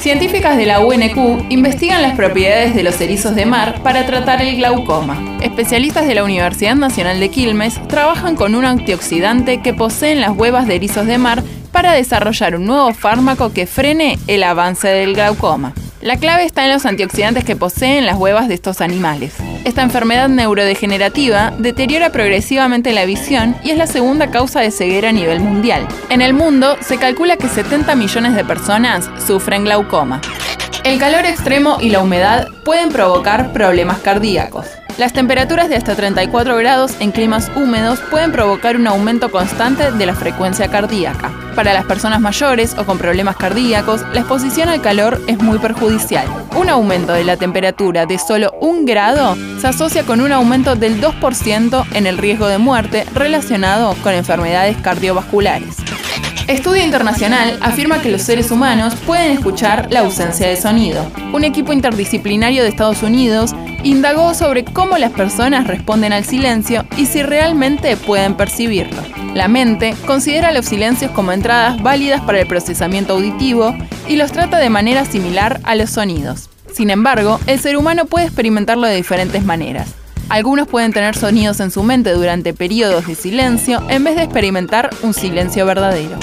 Científicas de la UNQ investigan las propiedades de los erizos de mar para tratar el glaucoma. Especialistas de la Universidad Nacional de Quilmes trabajan con un antioxidante que poseen las huevas de erizos de mar para desarrollar un nuevo fármaco que frene el avance del glaucoma. La clave está en los antioxidantes que poseen las huevas de estos animales. Esta enfermedad neurodegenerativa deteriora progresivamente la visión y es la segunda causa de ceguera a nivel mundial. En el mundo se calcula que 70 millones de personas sufren glaucoma. El calor extremo y la humedad pueden provocar problemas cardíacos. Las temperaturas de hasta 34 grados en climas húmedos pueden provocar un aumento constante de la frecuencia cardíaca. Para las personas mayores o con problemas cardíacos, la exposición al calor es muy perjudicial. Un aumento de la temperatura de solo un grado se asocia con un aumento del 2% en el riesgo de muerte relacionado con enfermedades cardiovasculares. Estudio internacional afirma que los seres humanos pueden escuchar la ausencia de sonido. Un equipo interdisciplinario de Estados Unidos indagó sobre cómo las personas responden al silencio y si realmente pueden percibirlo. La mente considera los silencios como entradas válidas para el procesamiento auditivo y los trata de manera similar a los sonidos. Sin embargo, el ser humano puede experimentarlo de diferentes maneras. Algunos pueden tener sonidos en su mente durante periodos de silencio en vez de experimentar un silencio verdadero.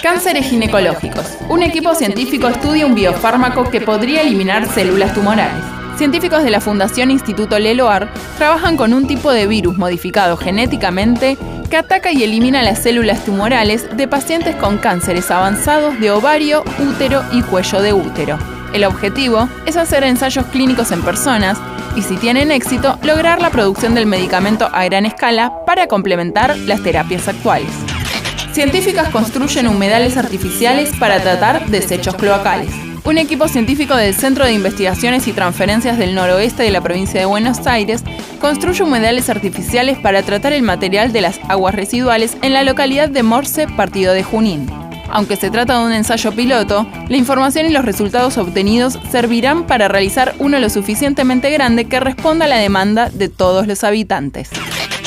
Cánceres ginecológicos. Un equipo científico estudia un biofármaco que podría eliminar células tumorales. Científicos de la Fundación Instituto Leloir trabajan con un tipo de virus modificado genéticamente que ataca y elimina las células tumorales de pacientes con cánceres avanzados de ovario, útero y cuello de útero. El objetivo es hacer ensayos clínicos en personas y si tienen éxito, lograr la producción del medicamento a gran escala para complementar las terapias actuales. Científicas construyen humedales artificiales para tratar desechos cloacales. Un equipo científico del Centro de Investigaciones y Transferencias del Noroeste de la provincia de Buenos Aires construye humedales artificiales para tratar el material de las aguas residuales en la localidad de Morse, partido de Junín. Aunque se trata de un ensayo piloto, la información y los resultados obtenidos servirán para realizar uno lo suficientemente grande que responda a la demanda de todos los habitantes.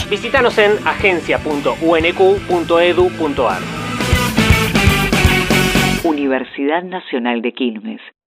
Visítanos en agencia.unq.edu.ar. Universidad Nacional de Quilmes.